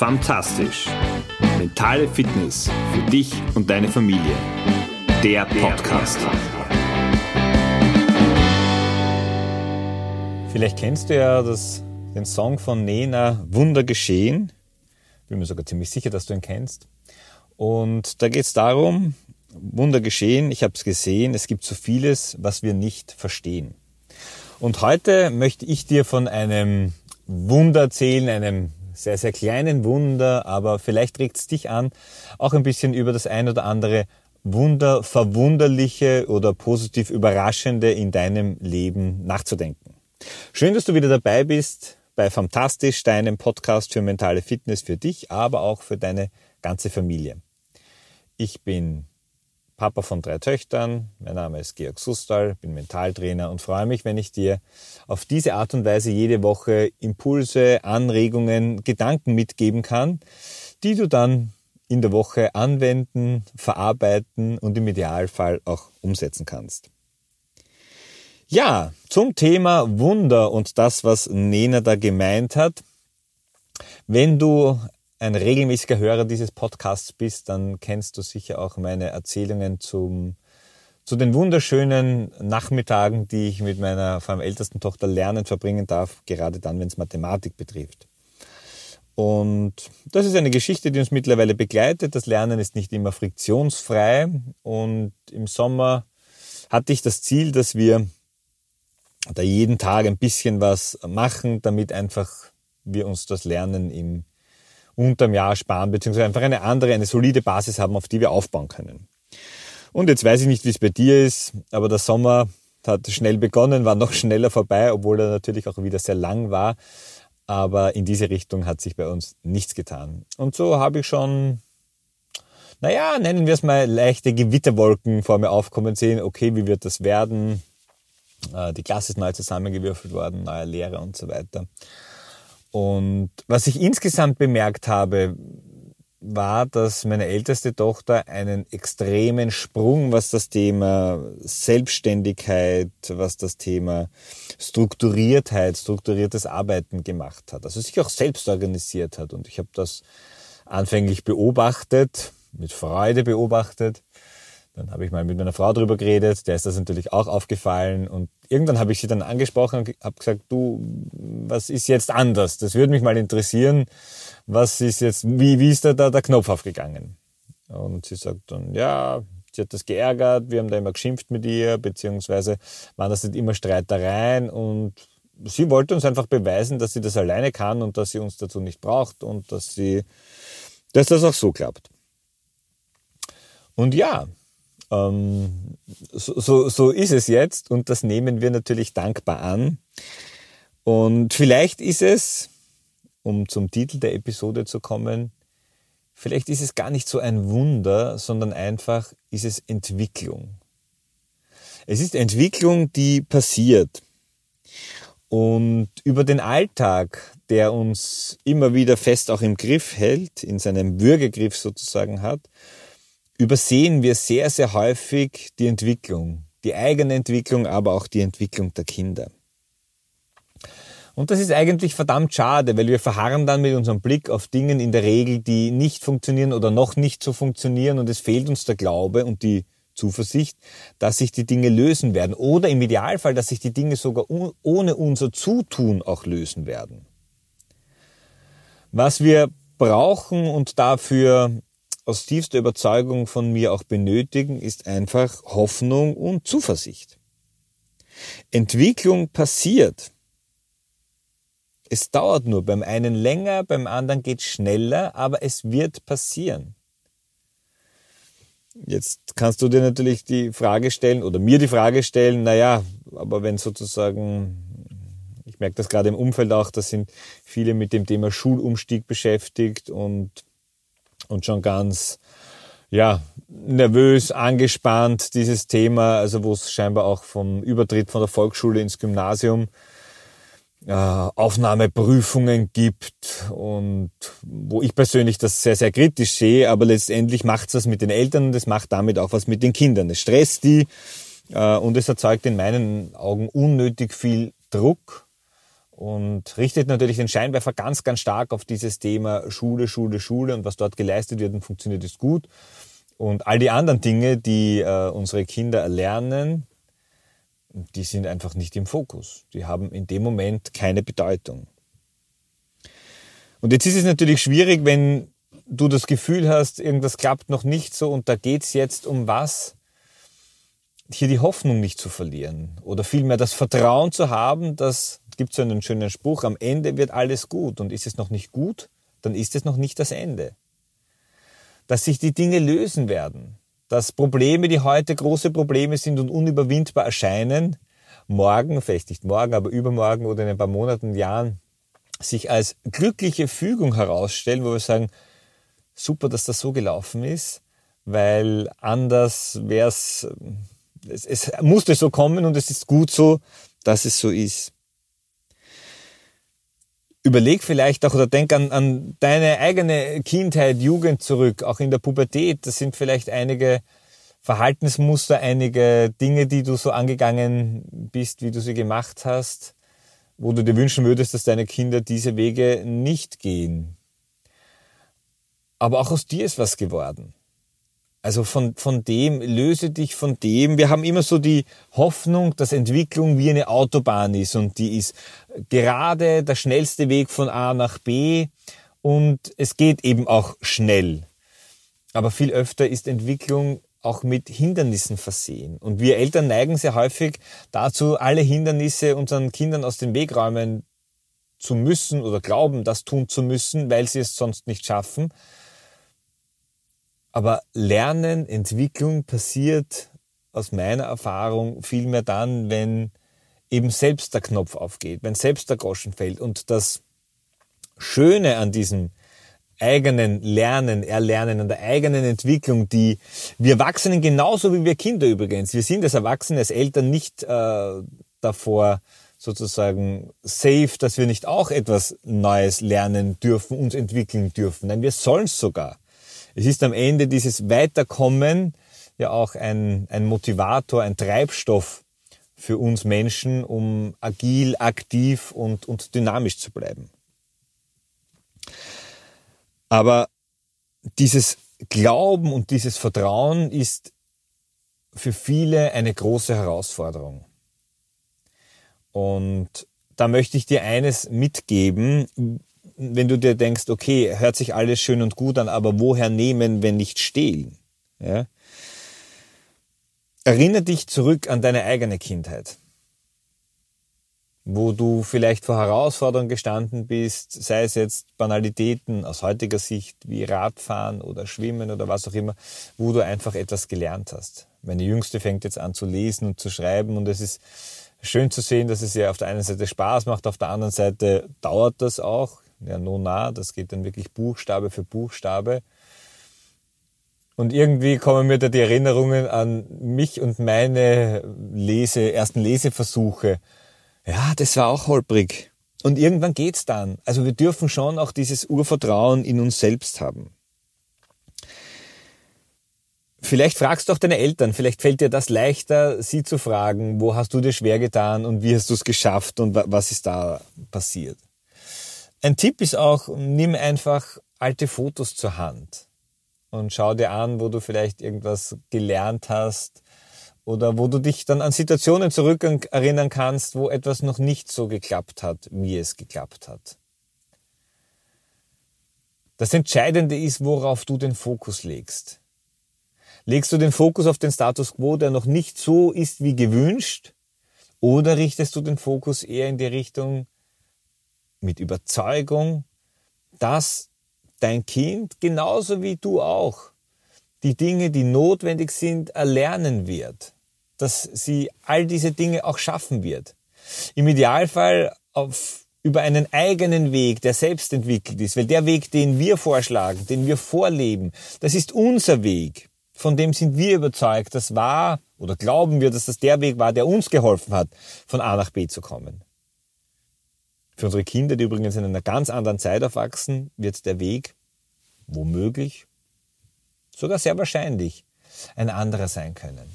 Fantastisch. Mentale Fitness für dich und deine Familie. Der Podcast. Vielleicht kennst du ja das, den Song von Nena Wunder geschehen. Bin mir sogar ziemlich sicher, dass du ihn kennst. Und da geht es darum, Wunder geschehen, ich habe es gesehen, es gibt so vieles, was wir nicht verstehen. Und heute möchte ich dir von einem Wunder erzählen, einem sehr, sehr kleinen Wunder, aber vielleicht regt es dich an, auch ein bisschen über das ein oder andere Wunder, Verwunderliche oder positiv Überraschende in deinem Leben nachzudenken. Schön, dass du wieder dabei bist bei Fantastisch, deinem Podcast für mentale Fitness für dich, aber auch für deine ganze Familie. Ich bin Papa von drei Töchtern. Mein Name ist Georg Sustal, bin Mentaltrainer und freue mich, wenn ich dir auf diese Art und Weise jede Woche Impulse, Anregungen, Gedanken mitgeben kann, die du dann in der Woche anwenden, verarbeiten und im Idealfall auch umsetzen kannst. Ja, zum Thema Wunder und das, was Nena da gemeint hat. Wenn du ein regelmäßiger Hörer dieses Podcasts bist, dann kennst du sicher auch meine Erzählungen zum, zu den wunderschönen Nachmittagen, die ich mit meiner vor allem ältesten Tochter lernen verbringen darf, gerade dann, wenn es Mathematik betrifft. Und das ist eine Geschichte, die uns mittlerweile begleitet. Das Lernen ist nicht immer friktionsfrei. Und im Sommer hatte ich das Ziel, dass wir da jeden Tag ein bisschen was machen, damit einfach wir uns das Lernen im unterm Jahr sparen, beziehungsweise einfach eine andere, eine solide Basis haben, auf die wir aufbauen können. Und jetzt weiß ich nicht, wie es bei dir ist, aber der Sommer hat schnell begonnen, war noch schneller vorbei, obwohl er natürlich auch wieder sehr lang war. Aber in diese Richtung hat sich bei uns nichts getan. Und so habe ich schon, naja, nennen wir es mal leichte Gewitterwolken vor mir aufkommen sehen. Okay, wie wird das werden? Äh, die Klasse ist neu zusammengewürfelt worden, neuer Lehrer und so weiter. Und was ich insgesamt bemerkt habe, war, dass meine älteste Tochter einen extremen Sprung, was das Thema Selbstständigkeit, was das Thema Strukturiertheit, strukturiertes Arbeiten gemacht hat. Also sich auch selbst organisiert hat. Und ich habe das anfänglich beobachtet, mit Freude beobachtet. Dann habe ich mal mit meiner Frau drüber geredet, der ist das natürlich auch aufgefallen und irgendwann habe ich sie dann angesprochen und habe gesagt, du, was ist jetzt anders? Das würde mich mal interessieren. Was ist jetzt, wie, wie ist da, da der Knopf aufgegangen? Und sie sagt dann, ja, sie hat das geärgert, wir haben da immer geschimpft mit ihr, beziehungsweise waren das nicht immer Streitereien und sie wollte uns einfach beweisen, dass sie das alleine kann und dass sie uns dazu nicht braucht und dass sie, dass das auch so klappt. Und ja, ähm, so, so, so ist es jetzt und das nehmen wir natürlich dankbar an. Und vielleicht ist es, um zum Titel der Episode zu kommen, vielleicht ist es gar nicht so ein Wunder, sondern einfach ist es Entwicklung. Es ist Entwicklung, die passiert. Und über den Alltag, der uns immer wieder fest auch im Griff hält, in seinem Würgegriff sozusagen hat, übersehen wir sehr, sehr häufig die Entwicklung, die eigene Entwicklung, aber auch die Entwicklung der Kinder. Und das ist eigentlich verdammt schade, weil wir verharren dann mit unserem Blick auf Dinge in der Regel, die nicht funktionieren oder noch nicht so funktionieren und es fehlt uns der Glaube und die Zuversicht, dass sich die Dinge lösen werden oder im Idealfall, dass sich die Dinge sogar ohne unser Zutun auch lösen werden. Was wir brauchen und dafür aus tiefster Überzeugung von mir auch benötigen, ist einfach Hoffnung und Zuversicht. Entwicklung passiert. Es dauert nur beim einen länger, beim anderen geht schneller, aber es wird passieren. Jetzt kannst du dir natürlich die Frage stellen oder mir die Frage stellen, naja, aber wenn sozusagen, ich merke das gerade im Umfeld auch, da sind viele mit dem Thema Schulumstieg beschäftigt und und schon ganz ja, nervös, angespannt, dieses Thema, also wo es scheinbar auch vom Übertritt von der Volksschule ins Gymnasium äh, Aufnahmeprüfungen gibt und wo ich persönlich das sehr, sehr kritisch sehe, aber letztendlich macht es was mit den Eltern und es macht damit auch was mit den Kindern. Es stresst die äh, und es erzeugt in meinen Augen unnötig viel Druck und richtet natürlich den Scheinwerfer ganz, ganz stark auf dieses Thema Schule, Schule, Schule und was dort geleistet wird und funktioniert ist gut. Und all die anderen Dinge, die äh, unsere Kinder erlernen, die sind einfach nicht im Fokus. Die haben in dem Moment keine Bedeutung. Und jetzt ist es natürlich schwierig, wenn du das Gefühl hast, irgendwas klappt noch nicht so und da geht's jetzt um was, hier die Hoffnung nicht zu verlieren oder vielmehr das Vertrauen zu haben, dass, gibt so einen schönen Spruch, am Ende wird alles gut und ist es noch nicht gut, dann ist es noch nicht das Ende. Dass sich die Dinge lösen werden, dass Probleme, die heute große Probleme sind und unüberwindbar erscheinen, morgen, vielleicht nicht morgen, aber übermorgen oder in ein paar Monaten, Jahren, sich als glückliche Fügung herausstellen, wo wir sagen, super, dass das so gelaufen ist, weil anders wäre es, es musste so kommen und es ist gut so, dass es so ist. Überleg vielleicht auch oder denk an, an deine eigene Kindheit, Jugend zurück, auch in der Pubertät. Das sind vielleicht einige Verhaltensmuster, einige Dinge, die du so angegangen bist, wie du sie gemacht hast, wo du dir wünschen würdest, dass deine Kinder diese Wege nicht gehen. Aber auch aus dir ist was geworden. Also von, von dem, löse dich von dem. Wir haben immer so die Hoffnung, dass Entwicklung wie eine Autobahn ist und die ist gerade der schnellste Weg von A nach B und es geht eben auch schnell. Aber viel öfter ist Entwicklung auch mit Hindernissen versehen. Und wir Eltern neigen sehr häufig dazu, alle Hindernisse unseren Kindern aus dem Weg räumen zu müssen oder glauben, das tun zu müssen, weil sie es sonst nicht schaffen. Aber Lernen, Entwicklung passiert aus meiner Erfahrung vielmehr dann, wenn eben selbst der Knopf aufgeht, wenn selbst der Groschen fällt. Und das Schöne an diesem eigenen Lernen, Erlernen, an der eigenen Entwicklung, die wir Erwachsenen genauso wie wir Kinder übrigens. Wir sind als Erwachsene, als Eltern nicht äh, davor sozusagen safe, dass wir nicht auch etwas Neues lernen dürfen, uns entwickeln dürfen. Nein, wir sollen es sogar. Es ist am Ende dieses Weiterkommen ja auch ein, ein Motivator, ein Treibstoff für uns Menschen, um agil, aktiv und, und dynamisch zu bleiben. Aber dieses Glauben und dieses Vertrauen ist für viele eine große Herausforderung. Und da möchte ich dir eines mitgeben, wenn du dir denkst, okay, hört sich alles schön und gut an, aber woher nehmen, wenn nicht stehlen? Ja? Erinnere dich zurück an deine eigene Kindheit wo du vielleicht vor Herausforderungen gestanden bist, sei es jetzt Banalitäten aus heutiger Sicht wie Radfahren oder Schwimmen oder was auch immer, wo du einfach etwas gelernt hast. Meine Jüngste fängt jetzt an zu lesen und zu schreiben und es ist schön zu sehen, dass es ihr auf der einen Seite Spaß macht, auf der anderen Seite dauert das auch. Ja, no nah, das geht dann wirklich Buchstabe für Buchstabe. Und irgendwie kommen mir da die Erinnerungen an mich und meine Lese, ersten Leseversuche ja, das war auch holprig. Und irgendwann geht's dann. Also wir dürfen schon auch dieses Urvertrauen in uns selbst haben. Vielleicht fragst du auch deine Eltern, vielleicht fällt dir das leichter, sie zu fragen, wo hast du dir schwer getan und wie hast du es geschafft und was ist da passiert. Ein Tipp ist auch, nimm einfach alte Fotos zur Hand und schau dir an, wo du vielleicht irgendwas gelernt hast, oder wo du dich dann an Situationen zurückerinnern kannst, wo etwas noch nicht so geklappt hat, wie es geklappt hat. Das Entscheidende ist, worauf du den Fokus legst. Legst du den Fokus auf den Status quo, der noch nicht so ist wie gewünscht, oder richtest du den Fokus eher in die Richtung mit Überzeugung, dass dein Kind genauso wie du auch die Dinge, die notwendig sind, erlernen wird dass sie all diese Dinge auch schaffen wird. Im Idealfall auf, über einen eigenen Weg, der selbst entwickelt ist, weil der Weg, den wir vorschlagen, den wir vorleben, das ist unser Weg. Von dem sind wir überzeugt, das war oder glauben wir, dass das der Weg war, der uns geholfen hat, von A nach B zu kommen. Für unsere Kinder, die übrigens in einer ganz anderen Zeit aufwachsen, wird der Weg womöglich, sogar sehr wahrscheinlich, ein anderer sein können.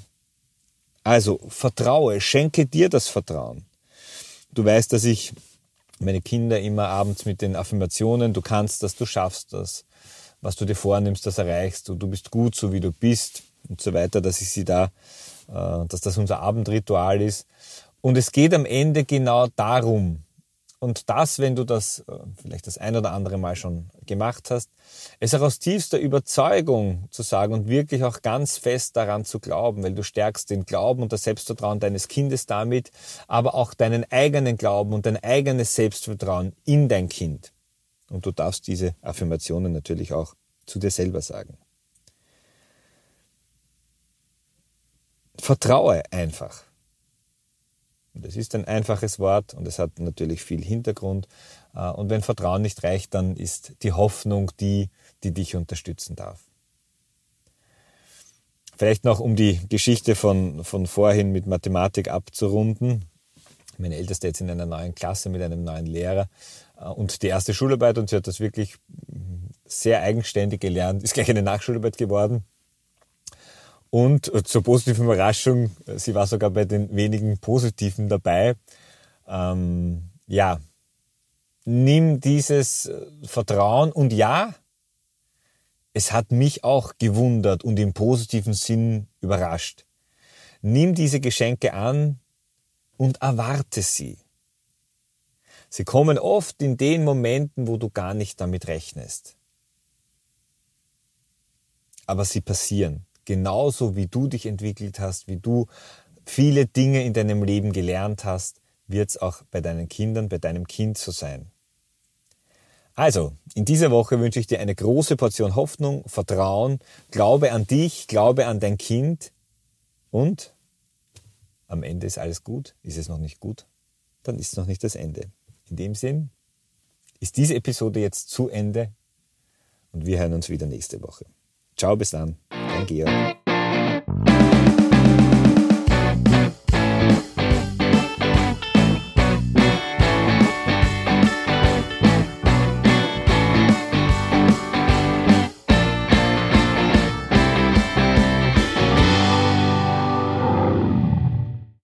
Also vertraue, schenke dir das Vertrauen. Du weißt, dass ich meine Kinder immer abends mit den Affirmationen, du kannst das, du schaffst das, was du dir vornimmst, das erreichst du, du bist gut, so wie du bist und so weiter, dass ich sie da, äh, dass das unser Abendritual ist. Und es geht am Ende genau darum, und das, wenn du das äh, vielleicht das ein oder andere Mal schon gemacht hast, es auch aus tiefster Überzeugung zu sagen und wirklich auch ganz fest daran zu glauben, weil du stärkst den Glauben und das Selbstvertrauen deines Kindes damit, aber auch deinen eigenen Glauben und dein eigenes Selbstvertrauen in dein Kind. Und du darfst diese Affirmationen natürlich auch zu dir selber sagen. Vertraue einfach. Und es ist ein einfaches Wort und es hat natürlich viel Hintergrund. Äh, und wenn Vertrauen nicht reicht, dann ist die Hoffnung die, die dich unterstützen darf. Vielleicht noch, um die Geschichte von, von vorhin mit Mathematik abzurunden. Meine Älteste jetzt in einer neuen Klasse mit einem neuen Lehrer äh, und die erste Schularbeit und sie hat das wirklich sehr eigenständig gelernt, ist gleich eine Nachschularbeit geworden und zur positiven Überraschung, sie war sogar bei den wenigen Positiven dabei. Ähm, ja, nimm dieses äh, Vertrauen und ja, es hat mich auch gewundert und im positiven Sinn überrascht. Nimm diese Geschenke an und erwarte sie. Sie kommen oft in den Momenten, wo du gar nicht damit rechnest. Aber sie passieren genauso wie du dich entwickelt hast, wie du viele Dinge in deinem Leben gelernt hast, wird es auch bei deinen Kindern, bei deinem Kind so sein. Also, in dieser Woche wünsche ich dir eine große Portion Hoffnung, Vertrauen, Glaube an dich, Glaube an dein Kind und am Ende ist alles gut. Ist es noch nicht gut? Dann ist es noch nicht das Ende. In dem Sinn ist diese Episode jetzt zu Ende und wir hören uns wieder nächste Woche. Ciao, bis dann. Dein Georg.